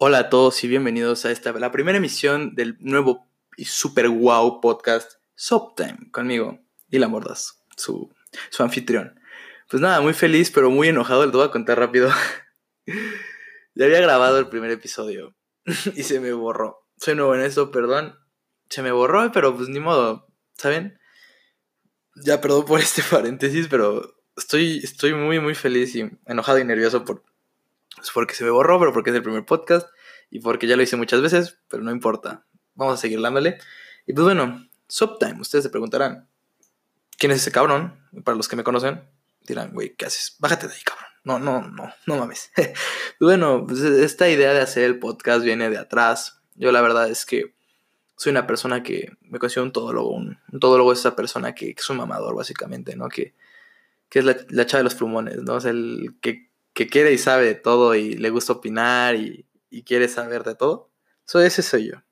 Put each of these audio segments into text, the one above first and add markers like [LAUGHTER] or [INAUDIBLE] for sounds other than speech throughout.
Hola a todos y bienvenidos a esta, la primera emisión del nuevo y super wow podcast Time conmigo, Dylan Bordas, su, su anfitrión. Pues nada, muy feliz pero muy enojado, les voy a contar rápido. [LAUGHS] ya había grabado el primer episodio [LAUGHS] y se me borró. Soy nuevo en eso, perdón. Se me borró, pero pues ni modo, ¿saben? Ya perdón por este [LAUGHS] paréntesis, pero estoy, estoy muy, muy feliz y enojado y nervioso por, pues porque se me borró, pero porque es el primer podcast y porque ya lo hice muchas veces, pero no importa. Vamos a seguir dándole. Y pues bueno, Subtime, ustedes se preguntarán, ¿quién es ese cabrón? Para los que me conocen, dirán, güey, ¿qué haces? Bájate de ahí, cabrón. No, no, no, no mames. [LAUGHS] bueno, pues esta idea de hacer el podcast viene de atrás. Yo la verdad es que soy una persona que me considero un todólogo. Un, todólogo es esa persona que, es un mamador, básicamente, ¿no? Que, que es la, la chava de los plumones, ¿no? Es el que que quiere y sabe de todo y le gusta opinar y, quiere saber de todo. So, ese soy yo.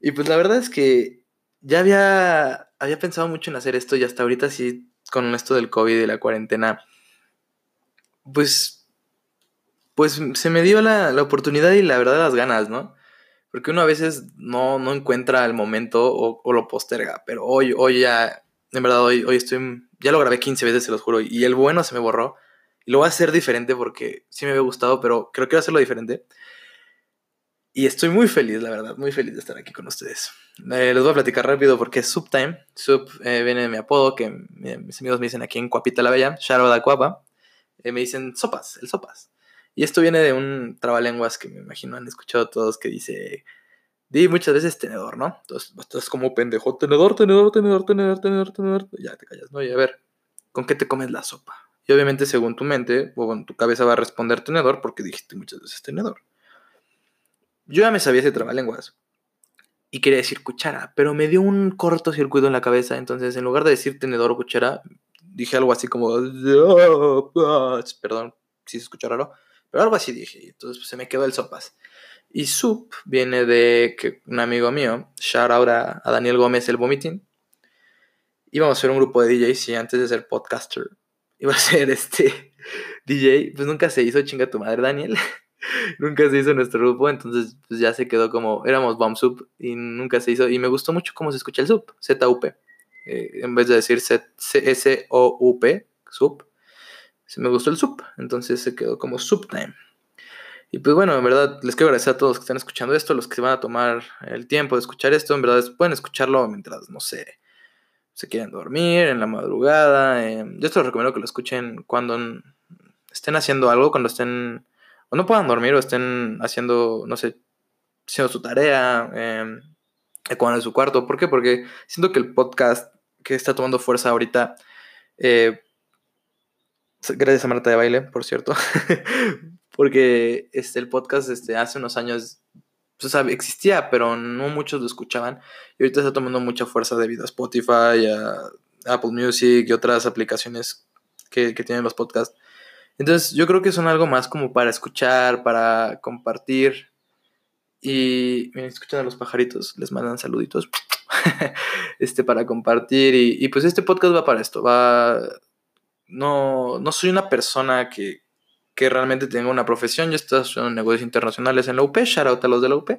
Y pues la verdad es que ya había, había pensado mucho en hacer esto y hasta ahorita sí, con esto del COVID y la cuarentena, pues, pues se me dio la, oportunidad y la verdad las ganas, ¿no? Porque uno a veces no, no encuentra el momento o, lo posterga, pero hoy, hoy ya, en verdad, hoy, hoy estoy, ya lo grabé 15 veces, se los juro, y el bueno se me borró y lo voy a hacer diferente porque sí me había gustado, pero creo que voy a hacerlo diferente. Y estoy muy feliz, la verdad, muy feliz de estar aquí con ustedes. Eh, les voy a platicar rápido porque es Subtime. Sub eh, viene de mi apodo, que mis amigos me dicen aquí en Cuapita la Bella, Sharo da Cuapa. Eh, me dicen Sopas, el Sopas. Y esto viene de un trabalenguas que me imagino han escuchado todos que dice, di muchas veces tenedor, ¿no? Entonces estás como pendejo, tenedor, tenedor, tenedor, tenedor, tenedor, tenedor. Ya te callas, ¿no? Y a ver, ¿con qué te comes la sopa? Y obviamente según tu mente o bueno, tu cabeza va a responder tenedor porque dijiste muchas veces tenedor. Yo ya me sabía ese trabalenguas y quería decir cuchara, pero me dio un cortocircuito en la cabeza, entonces en lugar de decir tenedor o cuchara, dije algo así como perdón si se escucha raro, pero algo así dije, entonces pues, se me quedó el sopas. Y soup viene de que un amigo mío, shout out a, Daniel Gómez el Vomiting, íbamos a ser un grupo de DJs y antes de ser podcaster iba a ser este DJ, pues nunca se hizo chinga tu madre, Daniel. [LAUGHS] nunca se hizo nuestro grupo, entonces pues ya se quedó como, éramos Bomb Soup y nunca se hizo. Y me gustó mucho cómo se escucha el sub, Z-U-P. Eh, en vez de decir S-O-U-P, sub, se me gustó el sub, entonces se quedó como Subtime. Y pues bueno, en verdad les quiero agradecer a todos que están escuchando esto, los que se van a tomar el tiempo de escuchar esto, en verdad pueden escucharlo mientras, no sé, se quieren dormir, en la madrugada. Eh, yo te recomiendo que lo escuchen cuando estén haciendo algo, cuando estén, o no puedan dormir o estén haciendo, no sé, haciendo su tarea, eh, cuando en su cuarto. ¿Por qué? Porque siento que el podcast que está tomando fuerza ahorita, eh, gracias a Marta de Baile, por cierto, [LAUGHS] porque este, el podcast este, hace unos años existía, pero no muchos lo escuchaban. Y ahorita está tomando mucha fuerza debido a Spotify, a Apple Music y otras aplicaciones que, tienen los podcasts. Entonces yo creo que son algo más como para escuchar, para compartir. Y miren, escuchan a los pajaritos, les mandan saluditos. [LAUGHS] este para compartir. Y, y, pues este podcast va para esto. Va. No, no soy una persona que, que realmente tenga una profesión. Yo estaba estudiando negocios internacionales en la UP, shout out a los de la UP,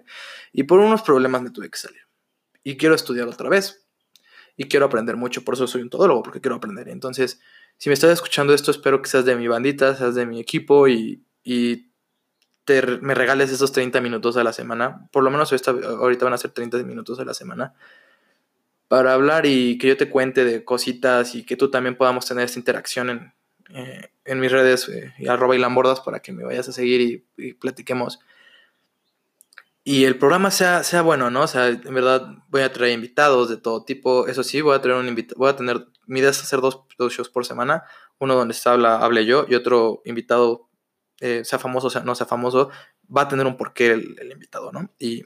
y por unos problemas me tuve que salir. Y quiero estudiar otra vez. Y quiero aprender mucho, por eso soy un todólogo, porque quiero aprender. Entonces, si me estás escuchando esto, espero que seas de mi bandita, seas de mi equipo y, y me regales esos 30 minutos a la semana. Por lo menos ahorita van a ser 30 minutos a la semana para hablar y que yo te cuente de cositas y que tú también podamos tener esta interacción en, eh, en mis redes, eh, y arroba y lambordas, para que me vayas a seguir y, platiquemos. Y el programa sea, sea bueno, ¿no? O sea, en verdad voy a traer invitados de todo tipo. Eso sí, voy a traer un invitado, voy a tener, mi idea es hacer dos, dos, shows por semana. Uno donde se habla, hable yo y otro invitado, eh, sea famoso sea, no sea famoso, va a tener un porqué el, el invitado, ¿no? Y,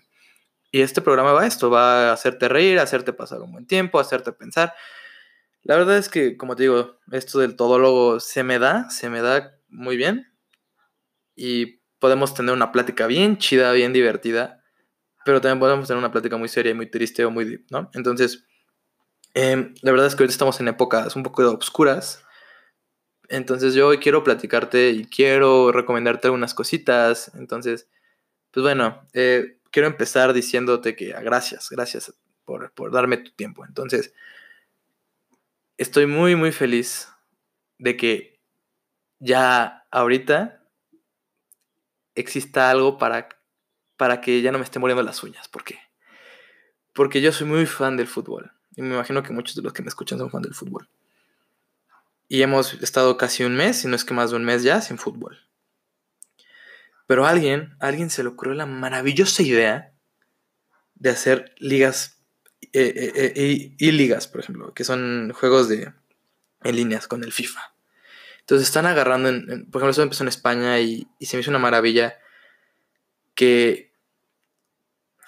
y este programa va a esto, va a hacerte reír, hacerte pasar un buen tiempo, hacerte pensar. La verdad es que, como te digo, esto del todólogo se me da, se me da muy bien. Y podemos tener una plática bien chida, bien divertida. Pero también podemos tener una plática muy seria muy triste o muy ¿no? Entonces, em, la verdad es que ahorita estamos en épocas un poco obscuras. Entonces yo hoy quiero platicarte y quiero recomendarte algunas cositas. Entonces, pues bueno, eh, quiero empezar diciéndote que ah, gracias, gracias por, por darme tu tiempo. Entonces, estoy muy, muy feliz de que ya ahorita exista algo para, para que ya no me esté muriendo las uñas. ¿Por qué? Porque yo soy muy fan del fútbol. Y me imagino que muchos de los que me escuchan son fan del fútbol. Y hemos estado casi un mes, si no es que más de un mes ya, sin fútbol. Pero alguien, alguien se le ocurrió la maravillosa idea de hacer ligas eh, eh, eh, y ligas, por ejemplo, que son juegos de en líneas con el FIFA. Entonces están agarrando, en, por ejemplo, eso empezó en España y, se me hizo una maravilla que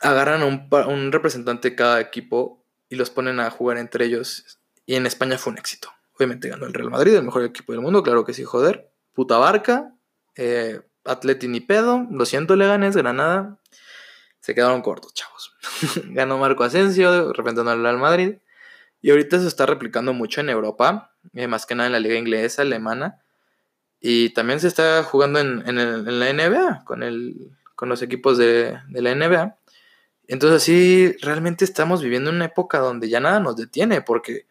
agarran a un, representante de cada equipo y los ponen a jugar entre ellos. Y en España fue un éxito. Obviamente ganó el Real Madrid, el mejor equipo del mundo, claro que sí, joder. Puta barca, Atleti ni pedo, lo siento Leganes, Granada. Se quedaron cortos, chavos. [LAUGHS] ganó Marco Asensio, representando al Real Madrid. Y ahorita se está replicando mucho en Europa, eh, más que nada en la liga inglesa, alemana. Y también se está jugando en, la NBA, con, el, con los equipos de, de la NBA. Entonces sí, realmente estamos viviendo una época donde ya nada nos detiene, porque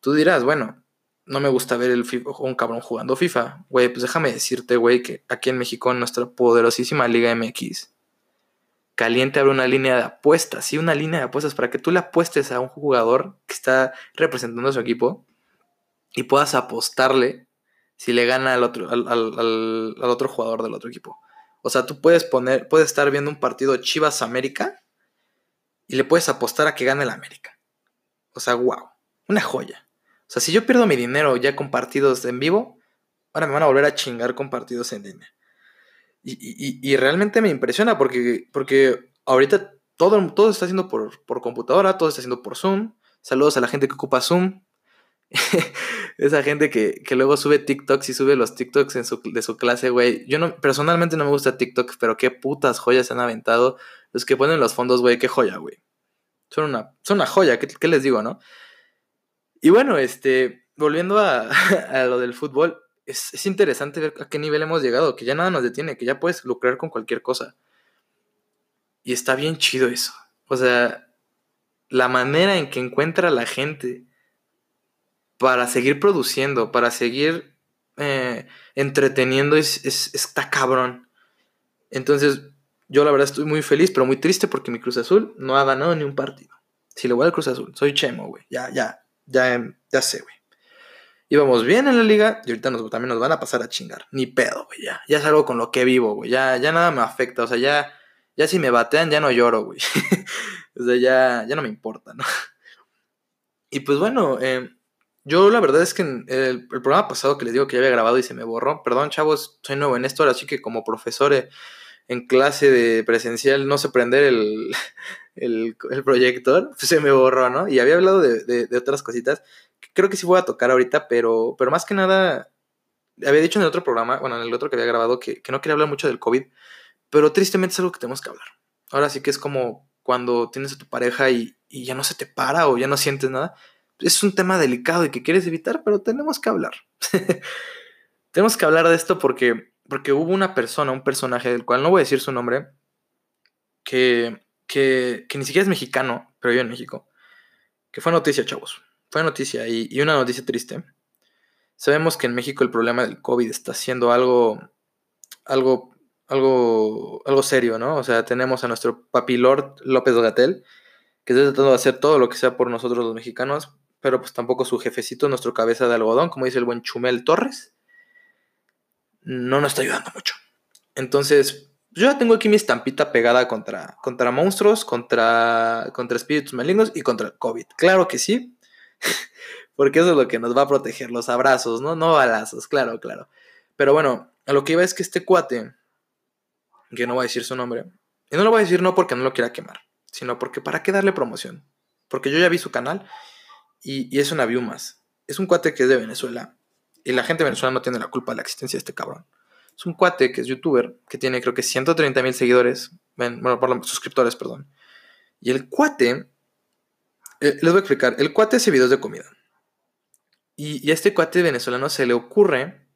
tú dirás, bueno, no me gusta ver el un cabrón jugando FIFA. Güey, pues déjame decirte, güey, que aquí en México, en nuestra poderosísima Liga MX, Caliente abre una línea de apuestas, sí, una línea de apuestas para que tú le apuestes a un jugador que está representando a su equipo y puedas apostarle si le gana al otro, al, al otro jugador del otro equipo. O sea, tú puedes poner, puedes estar viendo un partido Chivas América y le puedes apostar a que gane el América. O sea, wow, una joya. O sea, si yo pierdo mi dinero ya con partidos en vivo, ahora me van a volver a chingar con partidos en línea. Y, realmente me impresiona porque, porque ahorita todo, todo está haciendo por, por computadora, todo está haciendo por Zoom. Saludos a la gente que ocupa Zoom. [LAUGHS] Esa gente que, luego sube TikToks y sube los TikToks en su, de su clase, güey. Yo no, personalmente no me gusta TikTok, pero qué putas joyas se han aventado. Los que ponen los fondos, güey, qué joya, güey. Son una, son una joya, ¿qué, ¿qué, les digo, no? Y bueno, este, volviendo a, [LAUGHS] lo del fútbol, es, interesante ver a qué nivel hemos llegado, que ya nada nos detiene, que ya puedes lucrar con cualquier cosa. Y está bien chido eso. O sea, la manera en que encuentra la gente para seguir produciendo, para seguir eh, entreteniendo, es, está cabrón. Entonces, yo la verdad estoy muy feliz, pero muy triste porque mi Cruz Azul no ha ganado ni un partido. Si le voy al Cruz Azul, soy Chemo, güey. Ya, ya, ya, ya sé, güey. Íbamos bien en la liga y ahorita nos, también nos van a pasar a chingar. Ni pedo, güey. Ya, ya es algo con lo que vivo, güey. Ya, ya nada me afecta. O sea, ya, ya si me batean, ya no lloro, güey. [LAUGHS] o sea, ya, ya no me importa, ¿no? [LAUGHS] y pues bueno, eh, yo la verdad es que el, programa pasado que les digo que ya había grabado y se me borró. Perdón, chavos, soy nuevo en esto, así que como profesor en clase de presencial no sé prender [LAUGHS] el, el, proyector, pues se me borró, ¿no? Y había hablado de, otras cositas. Creo que sí voy a tocar ahorita, pero, pero más que nada, había dicho en el otro programa, bueno, en el otro que había grabado, que, no quería hablar mucho del COVID, pero tristemente es algo que tenemos que hablar. Ahora sí que es como cuando tienes a tu pareja y, y ya no se te para o ya no sientes nada. Es un tema delicado y que quieres evitar, pero tenemos que hablar. [LAUGHS] tenemos que hablar de esto porque, porque hubo una persona, un personaje del cual no voy a decir su nombre, que que, ni siquiera es mexicano, pero vive en México, que fue noticia, chavos. Fue noticia y, una noticia triste. Sabemos que en México el problema del COVID está siendo algo, algo, algo, algo serio, ¿no? O sea, tenemos a nuestro papilord López Gatel, que está tratando de hacer todo lo que sea por nosotros los mexicanos, pero pues tampoco su jefecito, nuestro cabeza de algodón, como dice el buen Chumel Torres, no nos está ayudando mucho. Entonces, yo ya tengo aquí mi estampita pegada contra, contra monstruos, contra, contra espíritus malignos y contra el COVID. Claro que sí, [LAUGHS] porque eso es lo que nos va a proteger, los abrazos, ¿no? No balazos, claro, claro. Pero bueno, a lo que iba es que este cuate, que no voy a decir su nombre, y no lo voy a decir no porque no lo quiera quemar, sino porque para qué darle promoción. Porque yo ya vi su canal y, es una view más. Es un cuate que es de Venezuela y la gente Venezuela no tiene la culpa de la existencia de este cabrón. Es un cuate que es youtuber, que tiene creo que 130 mil seguidores, bueno, suscriptores, perdón. Y el cuate, les voy a explicar, el cuate hace videos de comida. Y, a este cuate venezolano se le ocurre,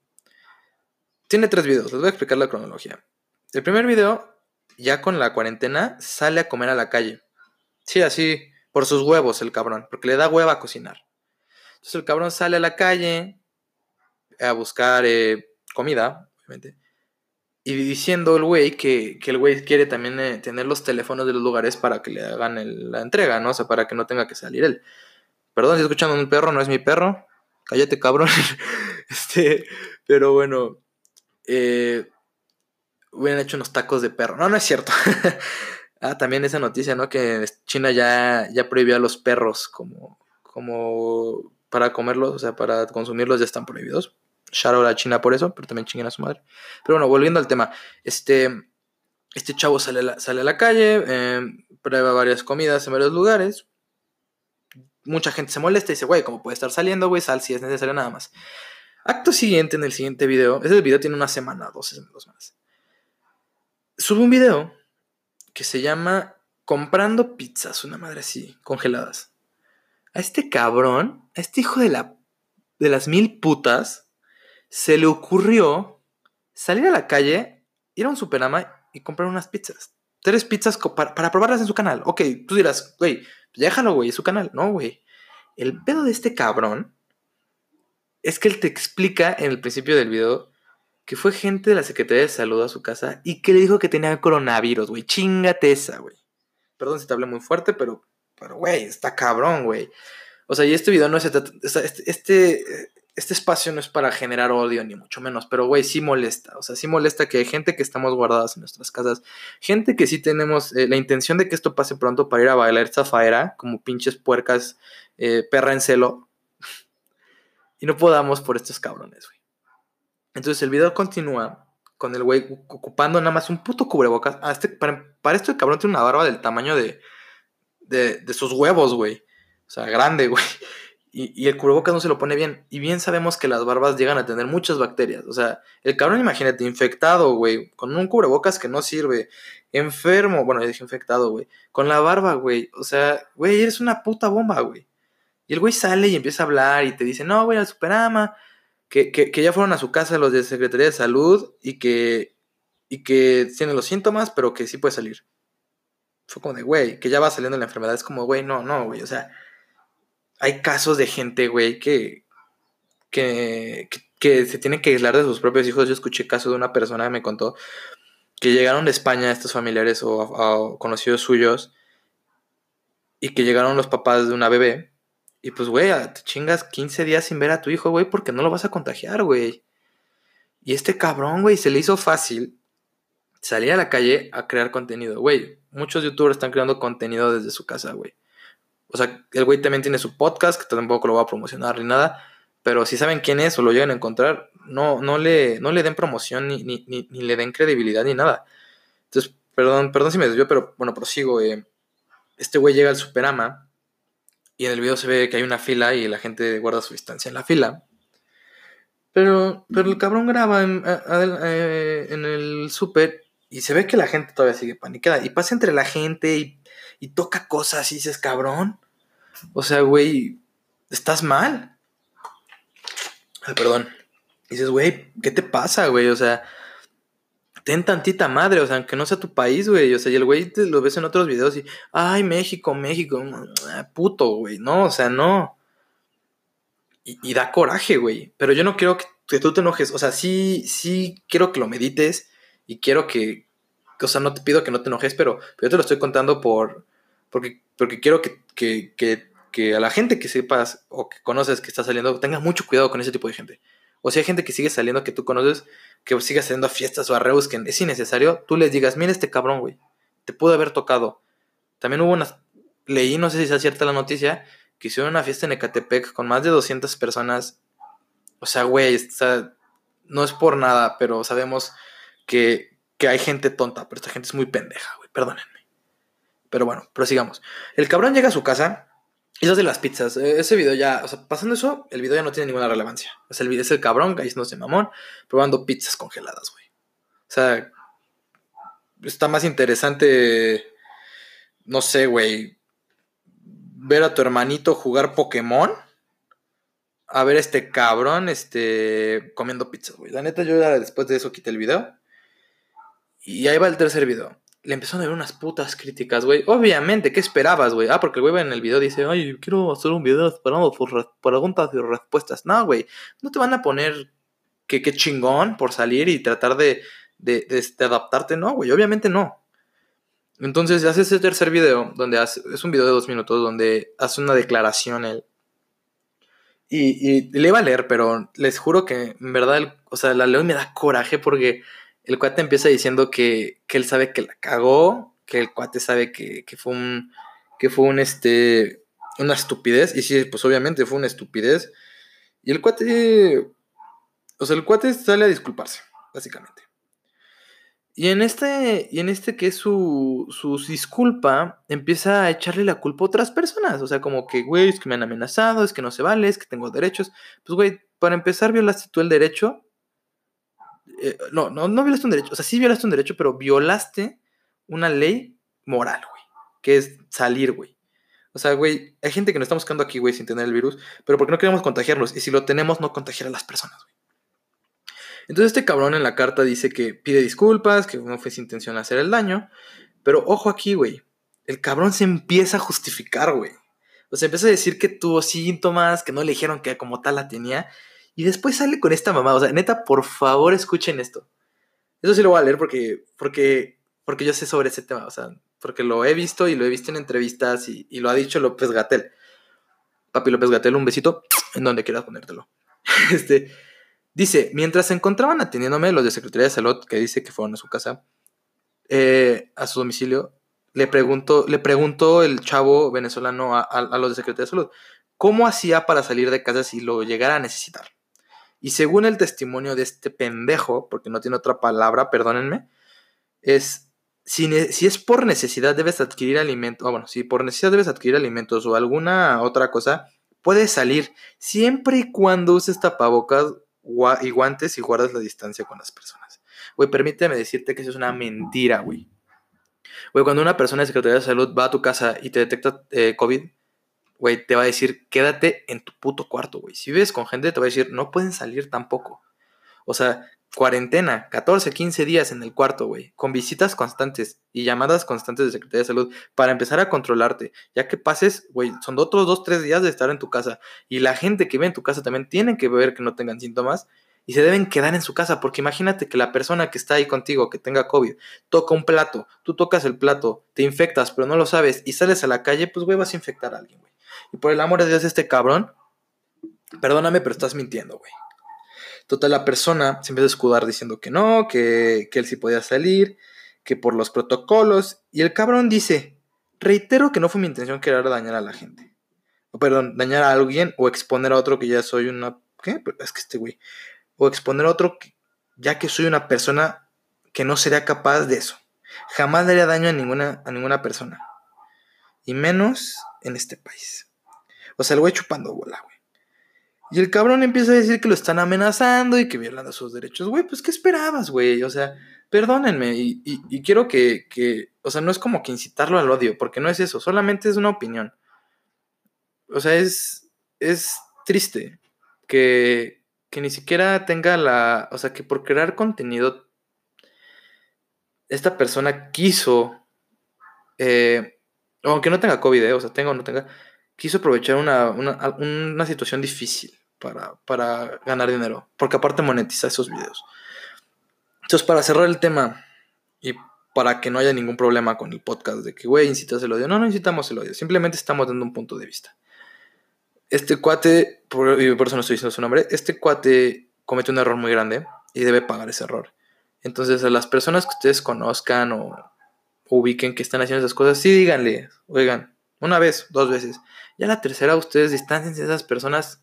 tiene tres videos, les voy a explicar la cronología. El primer video ya con la cuarentena, sale a comer a la calle. Sí, así, por sus huevos el cabrón, porque le da hueva a cocinar. Entonces el cabrón sale a la calle a buscar eh, comida, obviamente. Y diciendo el güey que, el güey quiere también eh, tener los teléfonos de los lugares para que le hagan la entrega, ¿no? O sea, para que no tenga que salir él. Perdón si escuchando un perro, no es mi perro. Cállate, cabrón. [LAUGHS] este, pero bueno. Eh, hubieran hecho unos tacos de perro. No, no es cierto. [LAUGHS] ah, también esa noticia, ¿no? Que China ya, ya prohibió a los perros como, como para comerlos, o sea, para consumirlos ya están prohibidos. Shout out a China por eso, pero también chinguen a su madre. Pero bueno, volviendo al tema. Este, este chavo sale a la, sale a la calle, em, prueba varias comidas en varios lugares. Mucha gente se molesta y dice, güey, ¿cómo puede estar saliendo, güey? Sal si es necesario nada más. Acto siguiente, en el siguiente video, ese video tiene una semana, dos semanas. Sube un video que se llama Comprando pizzas, una madre así, congeladas. A este cabrón, a este hijo de la de las mil putas, se le ocurrió salir a la calle, ir a un superama y comprar unas pizzas. Tres pizzas para, probarlas en su canal. Ok, tú dirás, güey, pues déjalo, güey, es su canal. No, güey. El pedo de este cabrón es que él te explica en el principio del video que fue gente de la Secretaría de Salud a su casa y que le dijo que tenía coronavirus, güey. Chingate esa, güey. Perdón si te hablé muy fuerte, pero, pero, güey, está cabrón, güey. O sea, y este video no es... Este, este, este espacio no es para generar odio, ni mucho menos, pero güey, sí molesta. O sea, sí molesta que hay gente que estamos guardadas en nuestras casas, gente que sí tenemos eh, la intención de que esto pase pronto para ir a bailar zafaera, como pinches puercas, eh, perra en celo, [LAUGHS] y no podamos por estos cabrones, güey. Entonces el video continúa con el güey ocupando nada más un puto cubrebocas. Ah, este, para, esto el cabrón tiene una barba del tamaño de, de, de sus huevos, güey. O sea, grande, [LAUGHS] güey y, el cubrebocas no se lo pone bien. Y bien sabemos que las barbas llegan a tener muchas bacterias. O sea, el cabrón, imagínate, infectado, güey, con un cubrebocas que no sirve, enfermo, bueno, ya dije infectado, güey, con la barba, güey. O sea, güey, eres una puta bomba, güey. Y el güey sale y empieza a hablar y te dice, no, voy al Superama, que, que, que ya fueron a su casa los de Secretaría de Salud y que, y que tienen los síntomas, pero que sí puede salir. Fue como de, güey, que ya va saliendo la enfermedad. Es como, güey, no, no, güey, o sea hay casos de gente, güey, que, que, que, se tienen que aislar de sus propios hijos. Yo escuché caso de una persona que me contó que llegaron de España estos familiares o, conocidos suyos y que llegaron los papás de una bebé. Y pues, güey, te chingas 15 días sin ver a tu hijo, güey, porque no lo vas a contagiar, güey. Y este cabrón, güey, se le hizo fácil salir a la calle a crear contenido, güey. Muchos youtubers están creando contenido desde su casa, güey. O sea, el güey también tiene su podcast, que tampoco lo va a promocionar ni nada. Pero si saben quién es o lo llegan a encontrar, no, no, le, no le den promoción ni, ni, ni, le den credibilidad ni nada. Entonces, perdón, perdón si me desvió, pero bueno, prosigo. Eh. Este güey llega al Superama y en el video se ve que hay una fila y la gente guarda su distancia en la fila. Pero, pero el cabrón graba en, eh, el super y se ve que la gente todavía sigue paniqueada. Y pasa entre la gente y, y toca cosas y dices, cabrón. O sea, güey, estás mal. Ay, perdón. dices, güey, ¿qué te pasa, güey? O sea, ten tantita madre, o sea, aunque no sea tu país, güey. O sea, y el güey te lo ves en otros videos y, ay, México, México, ah, puto, güey. No, o sea, no. Y, da coraje, güey. Pero yo no quiero que, que, tú te enojes. O sea, sí, sí quiero que lo medites y quiero que, o sea, no te pido que no te enojes, pero, pero yo te lo estoy contando por, porque, porque quiero que, que, que que a la gente que sepas o que conoces que está saliendo, tengas mucho cuidado con ese tipo de gente. O si hay gente que sigue saliendo que tú conoces, que sigue saliendo a fiestas o a reus que es innecesario, tú les digas, mira este cabrón, güey, te pudo haber tocado. También hubo una, leí, no sé si sea cierta la noticia, que hicieron una fiesta en Ecatepec con más de 200 personas. O sea, güey, no es por nada, pero sabemos que, que hay gente tonta, pero esta gente es muy pendeja, güey, perdónenme. Pero bueno, prosigamos. El cabrón llega a su casa eso de las pizzas. E, ese video ya, o sea, pasando eso, el video ya no tiene ninguna relevancia. Sea, el es el cabrón se mamón probando pizzas congeladas, güey. O sea, está más interesante, no sé, güey, ver a tu hermanito jugar Pokémon a ver a este cabrón, este, comiendo pizzas, güey. La neta, yo ya después de eso quité el video. Y ahí va el tercer video. Le empezaron a ver unas putas críticas, güey. Obviamente, ¿qué esperabas, güey? Ah, porque el güey en el video dice, ay, quiero hacer un video esperando preguntas y respuestas. No, güey, no te van a poner que qué chingón por salir y tratar de, de, de, adaptarte, no, güey, obviamente no. Entonces hace ese tercer video, donde hace, es un video de dos minutos, donde hace una declaración él. Y, y, le iba a leer, pero les juro que en verdad, o sea, la leo y me da coraje porque el cuate empieza diciendo que, que él sabe que la cagó, que el cuate sabe que, que fue un, que fue un, este, una estupidez. Y sí, pues obviamente fue una estupidez. Y el cuate, o sea, el cuate sale a disculparse, básicamente. Y en este, y en este que es su, su disculpa, empieza a echarle la culpa a otras personas. O sea, como que, güey, es que me han amenazado, es que no se vale, es que tengo derechos. Pues, güey, para empezar, violaste tú el derecho eh, no, no, no violaste un derecho. O sea, sí violaste un derecho, pero violaste una ley moral, güey. Que es salir, güey. O sea, güey, hay gente que nos está buscando aquí, güey, sin tener el virus, pero porque no queremos contagiarlos. Y si lo tenemos, no contagiar a las personas, güey. Entonces este cabrón en la carta dice que pide disculpas, que no fue sin intención hacer el daño. Pero ojo aquí, güey. El cabrón se empieza a justificar, güey. O sea, empieza a decir que tuvo síntomas, que no le dijeron que como tal la tenía. Y después sale con esta mamá. O sea, neta, por favor, escuchen esto. Eso sí lo voy a leer porque, porque, porque yo sé sobre ese tema. O sea, porque lo he visto y lo he visto en entrevistas y, lo ha dicho López Gatel. Papi López Gatel, un besito en donde quieras ponértelo. [LAUGHS] Este, dice, mientras se encontraban atendiéndome los de Secretaría de Salud, que dice que fueron a su casa, eh, a su domicilio, le preguntó, le preguntó el chavo venezolano a, a los de Secretaría de Salud, ¿cómo hacía para salir de casa si lo llegara a necesitar? Y según el testimonio de este pendejo, porque no tiene otra palabra, perdónenme, es si, es por necesidad debes adquirir alimentos, bueno, si por necesidad debes adquirir alimentos o alguna otra cosa, puedes salir siempre y cuando uses tapabocas y guantes y guardas la distancia con las personas. Güey, permíteme decirte que eso es una mentira, güey. Güey, cuando una persona de Secretaría de Salud va a tu casa y te detecta eh, COVID, güey, te va a decir, quédate en tu puto cuarto, güey. Si vives con gente, te va a decir, no pueden salir tampoco. O sea, cuarentena, 14, 15 días en el cuarto, güey, con visitas constantes y llamadas constantes de Secretaría de Salud para empezar a controlarte, ya que pases, güey, son otros 2, 3 días de estar en tu casa y la gente que ve en tu casa también tiene que ver que no tengan síntomas y se deben quedar en su casa, porque imagínate que la persona que está ahí contigo, que tenga COVID, toca un plato, tú tocas el plato, te infectas, pero no lo sabes y sales a la calle, pues, güey, vas a infectar a alguien, güey. Y por el amor de Dios, este cabrón, perdóname, pero estás mintiendo, güey. Total, la persona se empieza a escudar diciendo que no, que, él sí podía salir, que por los protocolos. Y el cabrón dice, reitero que no fue mi intención querer dañar a la gente. O perdón, dañar a alguien o exponer a otro que ya soy una... ¿Qué? Es que este güey. O exponer a otro ya que soy una persona que no sería capaz de eso. Jamás daría daño a ninguna, a ninguna persona. Y menos en este país. O sea, el güey chupando bola, güey. Y el cabrón empieza a decir que lo están amenazando y que violando sus derechos. Güey, pues ¿qué esperabas, güey? O sea, perdónenme. Y, quiero que, que, o sea, no es como que incitarlo al odio, porque no es eso, solamente es una opinión. O sea, es, es triste que, que ni siquiera tenga la, o sea, que por crear contenido, esta persona quiso, eh, aunque no tenga COVID, eh, o sea, tenga o no tenga, quiso aprovechar una, situación difícil para, para, ganar dinero, porque aparte monetiza esos videos. Entonces, para cerrar el tema y para que no haya ningún problema con el podcast de que, güey, incitas el odio, no, no incitamos el odio, simplemente estamos dando un punto de vista. Este cuate, por, y por eso no estoy diciendo su nombre, este cuate cometió un error muy grande y debe pagar ese error. Entonces, a las personas que ustedes conozcan o ubiquen que están haciendo esas cosas, sí díganle, oigan, una vez, dos veces. Ya la tercera, ustedes distancien de esas personas,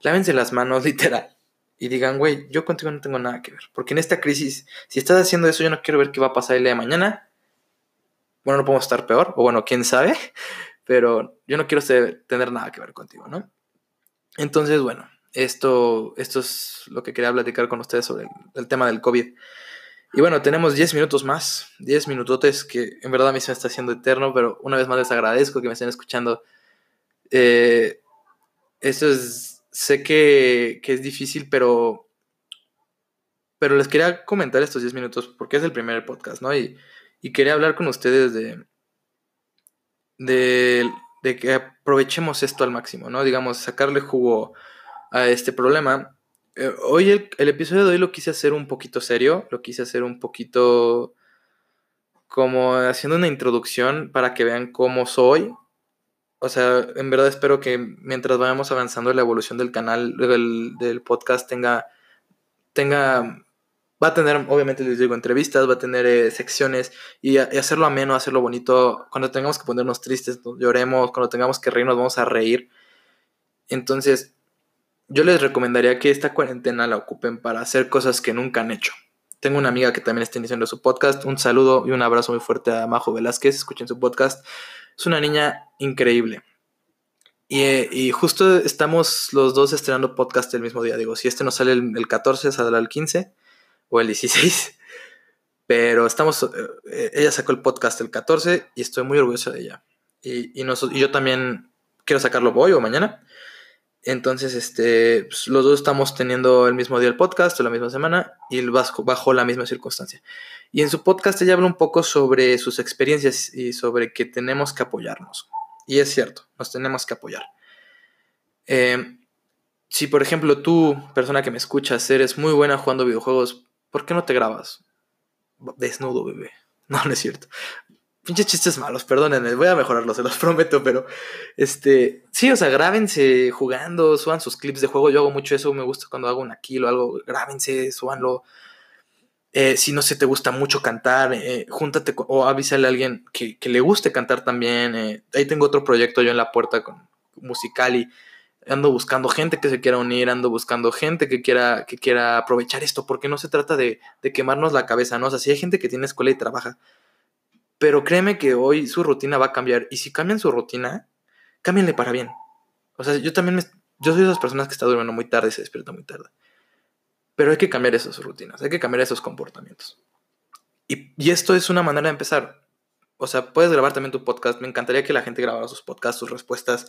lávense las manos, [LAUGHS] literal. Y digan, güey, yo contigo no tengo nada que ver. Porque en esta crisis, si estás haciendo eso, yo no quiero ver qué va a pasar el día de mañana. Bueno, no podemos estar peor, o bueno, quién sabe. [LAUGHS] Pero yo no quiero tener nada que ver contigo, ¿no? Entonces, bueno, esto, esto es lo que quería platicar con ustedes sobre el tema del COVID. Y bueno, tenemos 10 minutos más, 10 minutotes que en verdad a mí se me está haciendo eterno, pero una vez más les agradezco que me estén escuchando. Eh, esto es, sé que, que, es difícil, pero, pero les quería comentar estos 10 minutos porque es el primer podcast, ¿no? Y, Y quería hablar con ustedes de, de, de que aprovechemos esto al máximo, ¿no? Digamos, sacarle jugo a este problema. Eh, hoy el, episodio de hoy lo quise hacer un poquito serio, lo quise hacer un poquito como haciendo una introducción para que vean cómo soy. O sea, en verdad espero que mientras vayamos avanzando la evolución del canal, del, del podcast, tenga, tenga Va a tener, obviamente les digo, entrevistas, va a tener eh, secciones y, y, hacerlo ameno, hacerlo bonito. Cuando tengamos que ponernos tristes, lloremos. Cuando tengamos que reírnos, vamos a reír. Entonces, yo les recomendaría que esta cuarentena la ocupen para hacer cosas que nunca han hecho. Tengo una amiga que también está iniciando su podcast. Un saludo y un abrazo muy fuerte a Majo Velázquez. Escuchen su podcast. Es una niña increíble. Y, eh, justo estamos los dos estrenando podcast el mismo día. Digo, si este no sale el, el 14, saldrá el 15 o el 16. [LAUGHS] Pero estamos, eh, ella sacó el podcast el 14 y estoy muy orgulloso de ella. Y, y, y yo también quiero sacarlo hoy o mañana. Entonces, este, pues, los dos estamos teniendo el mismo día el podcast o la misma semana y bajo, bajo la misma circunstancia. Y en su podcast ella habla un poco sobre sus experiencias y sobre que tenemos que apoyarnos. Y es cierto, nos tenemos que apoyar. Eh, si, por ejemplo, tú, persona que me escuchas, eres muy buena jugando videojuegos, ¿por qué no te grabas? Desnudo, bebé. [LAUGHS] No, no es cierto. Pinches chistes malos, perdónenme, voy a mejorarlos, se los [LAUGHS] prometo, pero este, sí, o sea, grábense jugando, suban sus clips de juego, yo hago mucho eso, me gusta cuando hago una kill o algo, grábense, subanlo. Eh, si no se te gusta mucho cantar, eh, júntate o avísale a alguien que, que, le guste cantar también. Eh, ahí tengo otro proyecto yo en la puerta con Musicali ando buscando gente que se quiera unir, ando buscando gente que quiera, que quiera aprovechar esto, porque no se trata de, de quemarnos la cabeza, ¿no? O sea, si hay gente que tiene escuela y trabaja, pero créeme que hoy su rutina va a cambiar, y si cambian su rutina, cámbienle para bien. O sea, yo también me, yo soy de esas personas que está durmiendo muy tarde y se despierta muy tarde. Pero hay que cambiar esas rutinas, hay que cambiar esos comportamientos. Y, y esto es una manera de empezar. O sea, puedes grabar también tu podcast. Me encantaría que la gente grabara sus podcasts, sus respuestas.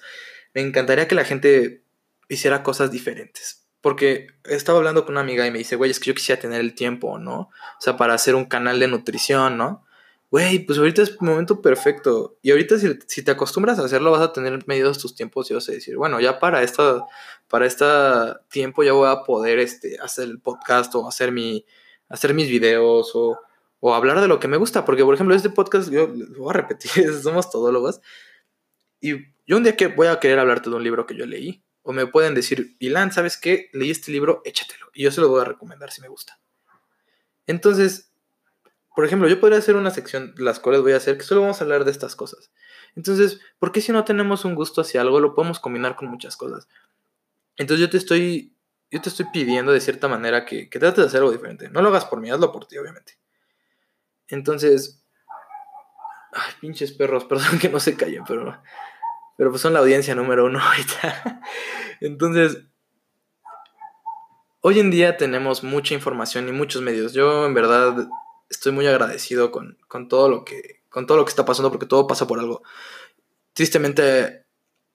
Me encantaría que la gente hiciera cosas diferentes. Porque estaba hablando con una amiga y me dice, güey, es que yo quisiera tener el tiempo, ¿no? O sea, para hacer un canal de nutrición, ¿no? Güey, pues ahorita es momento perfecto. Y ahorita si, si, te acostumbras a hacerlo, vas a tener medidos tus tiempos y vas a decir, bueno, ya para esta, para este tiempo ya voy a poder este, hacer el podcast o hacer, mi, hacer mis videos o o hablar de lo que me gusta, porque por ejemplo este podcast, yo lo voy a repetir, [LAUGHS] somos todólogos, y yo un día que voy a querer hablarte de un libro que yo leí, o me pueden decir, Ilan, ¿sabes qué? Leí este libro, échatelo, y yo se lo voy a recomendar si me gusta. Entonces, por ejemplo, yo podría hacer una sección, las cuales voy a hacer, que solo vamos a hablar de estas cosas. Entonces, ¿por qué si no tenemos un gusto hacia algo, lo podemos combinar con muchas cosas? Entonces yo te estoy, yo te estoy pidiendo de cierta manera que, que trates de hacer algo diferente. No lo hagas por mí, hazlo por ti, obviamente. Entonces, ay, pinches perros, [LAUGHS] perdón que no se callen, pero, pero pues son la audiencia número uno [LAUGHS] ahorita. Entonces, hoy en día tenemos mucha información y muchos medios. Yo en verdad estoy muy agradecido con, con, todo lo que, con todo lo que está pasando porque todo pasa por algo. Tristemente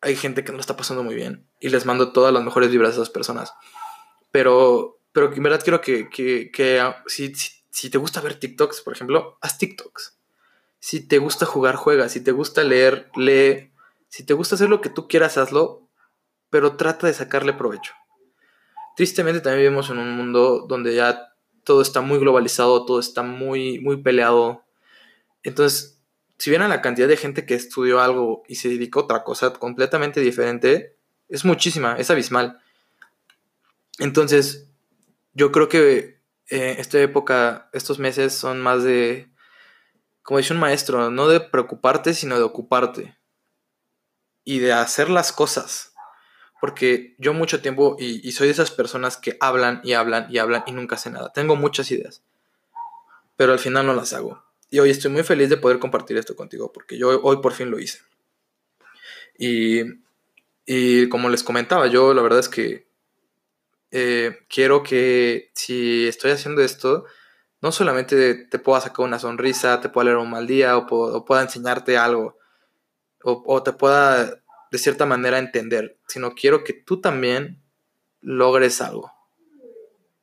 hay gente que no lo está pasando muy bien y les mando todas las mejores vibras a esas personas. Pero, pero en verdad quiero que, que, que si, si si te gusta ver TikToks, por ejemplo, haz TikToks. Si te gusta jugar, juega. Si te gusta leer, lee. Si te gusta hacer lo que tú quieras, hazlo. Pero trata de sacarle provecho. Tristemente también vivimos en un mundo donde ya todo está muy globalizado, todo está muy, muy peleado. Entonces, si bien a la cantidad de gente que estudió algo y se dedicó a otra cosa completamente diferente, es muchísima, es abismal. Entonces, yo creo que eh, esta época, estos meses son más de, como dice un maestro, no de preocuparte, sino de ocuparte. Y de hacer las cosas. Porque yo mucho tiempo, y, soy de esas personas que hablan y hablan y hablan y nunca hacen nada. Tengo muchas ideas. Pero al final no las hago. Y hoy estoy muy feliz de poder compartir esto contigo, porque yo hoy por fin lo hice. Y, y como les comentaba, yo la verdad es que eh, quiero que si estoy haciendo esto, no solamente te pueda sacar una sonrisa, te pueda leer un mal día o, o pueda enseñarte algo o, o, te pueda de cierta manera entender, sino quiero que tú también logres algo.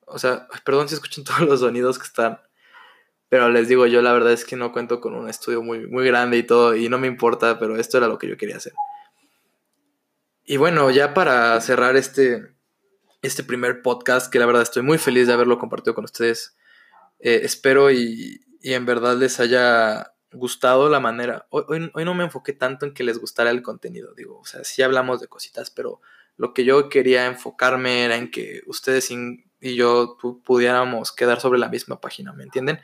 O sea, perdón si escuchan [LAUGHS] todos los sonidos que están, Pero les digo, yo la verdad es que no cuento con un estudio muy, muy grande y todo, y no me importa, pero esto era lo que yo quería hacer. Y bueno, ya para cerrar este, este primer podcast, que la verdad estoy muy feliz de haberlo compartido con ustedes. Eh, espero y, y, en verdad les haya gustado la manera. Hoy, hoy, no me enfoqué tanto en que les gustara el contenido, digo, o sea, sí hablamos de cositas, pero lo que yo quería enfocarme era en que ustedes y yo pudiéramos quedar sobre la misma página, ¿me entienden?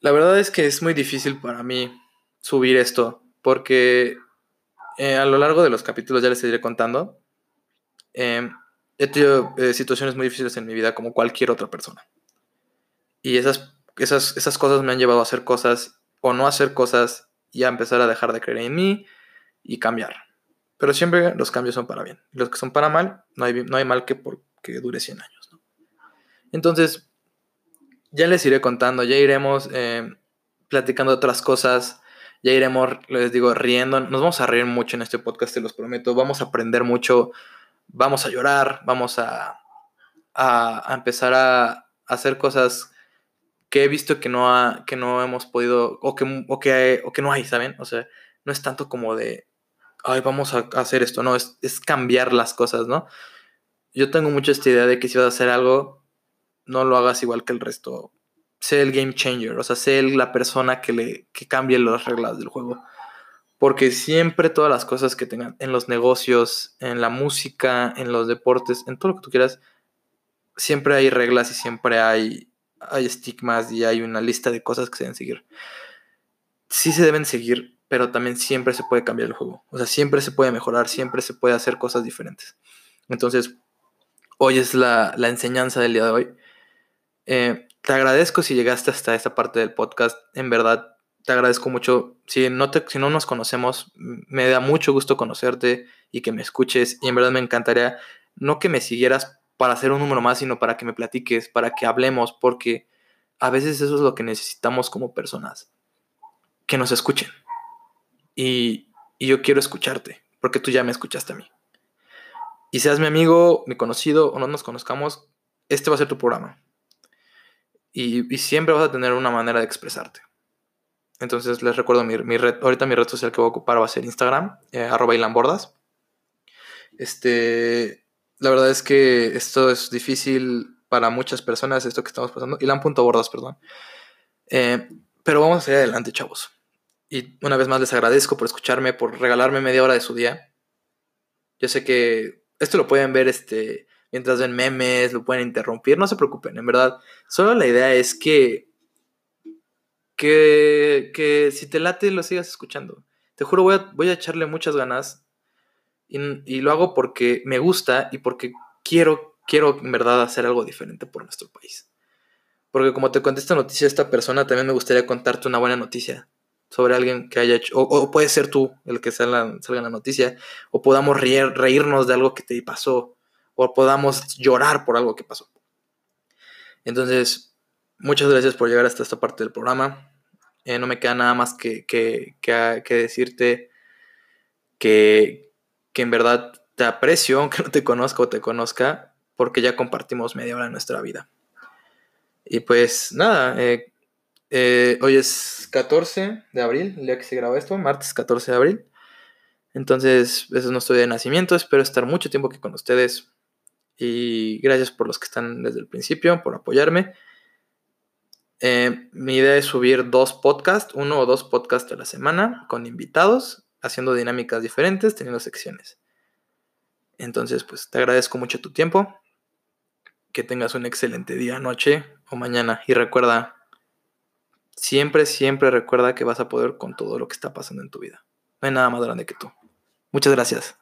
La verdad es que es muy difícil para mí subir esto, porque eh, a lo largo de los capítulos ya les iré contando. Eh, he tenido eh, situaciones muy difíciles en mi vida como cualquier otra persona. Y esas, esas, esas cosas me han llevado a hacer cosas o no hacer cosas y a empezar a dejar de creer en mí y cambiar. Pero siempre los cambios son para bien. Los que son para mal, no hay, no hay mal que, dure 100 años. Entonces, ya les iré contando, ya iremos eh, platicando otras cosas, ya iremos, les digo, riendo. Nos vamos a reír mucho en este podcast, te los prometo. Vamos a aprender mucho vamos a llorar, vamos a, a, empezar a, hacer cosas que he visto que no, ha, que no hemos podido, o que, o, que, o que no hay, ¿saben? O sea, no es tanto como de, ay, vamos a hacer esto, no, es, es cambiar las cosas, ¿no? Yo tengo mucho esta idea de que si vas a hacer algo, no lo hagas igual que el resto. Sé el game changer, o sea, sé la persona que, le, que cambie las reglas del juego. Porque siempre todas las cosas que tengan en los negocios, en la música, en los deportes, en todo lo que tú quieras, siempre hay reglas y siempre hay, hay estigmas y hay una lista de cosas que se deben seguir. Sí se deben seguir, pero también siempre se puede cambiar el juego. O sea, siempre se puede mejorar, siempre se puede hacer cosas diferentes. Entonces, hoy es la, enseñanza del día de hoy. Eh, te agradezco si llegaste hasta esta parte del podcast. En verdad, te agradezco mucho. Si no, te, si no nos conocemos, me da mucho gusto conocerte y que me escuches. Y en verdad me encantaría no que me siguieras para hacer un número más, sino para que me platiques, para que hablemos, porque a veces eso es lo que necesitamos como personas. Que nos escuchen. Y, y yo quiero escucharte, porque tú ya me escuchaste a mí. Y seas mi amigo, mi conocido o no nos conozcamos, este va a ser tu programa. Y, y siempre vas a tener una manera de expresarte. Entonces les recuerdo mi, mi, red, ahorita mi red social que voy a ocupar va a ser Instagram, eh, arroba ilanbordas. Este, la verdad es que esto es difícil para muchas personas, esto que estamos pasando. Ilan.bordas, perdón. Eh, pero vamos a seguir adelante, chavos. Y una vez más les agradezco por escucharme, por regalarme media hora de su día. Yo sé que esto lo pueden ver este, mientras ven memes, lo pueden interrumpir, no se preocupen, en verdad. Solo la idea es que que, si te late lo sigas escuchando. Te juro, voy voy a echarle muchas ganas y, lo hago porque me gusta y porque quiero, quiero en verdad hacer algo diferente por nuestro país. Porque como te conté esta noticia esta persona, también me gustaría contarte una buena noticia sobre alguien que haya hecho, o, puede ser tú el que salga, salga en la noticia, o podamos reírnos de algo que te pasó, o podamos llorar por algo que pasó. Entonces, Muchas gracias por llegar hasta esta parte del programa. Eh, no me queda nada más que, que, que, decirte que, que, en verdad te aprecio, [LAUGHS] aunque no te conozca o te conozca, porque ya compartimos media hora de nuestra vida. Y pues nada, eh, eh, hoy es 14 de abril, el día que se graba esto, martes 14 de abril. Entonces, ese es nuestro día de nacimiento. Espero estar mucho tiempo aquí con ustedes. Y gracias por los que están desde el principio, por apoyarme. Eh, mi idea es subir dos podcasts, uno o dos podcasts a la semana, con invitados, haciendo dinámicas diferentes, teniendo secciones. Entonces, pues te agradezco mucho tu tiempo. Que tengas un excelente día, noche o mañana. Y recuerda, siempre, siempre recuerda que vas a poder con todo lo que está pasando en tu vida. No hay nada más grande que tú. Muchas gracias.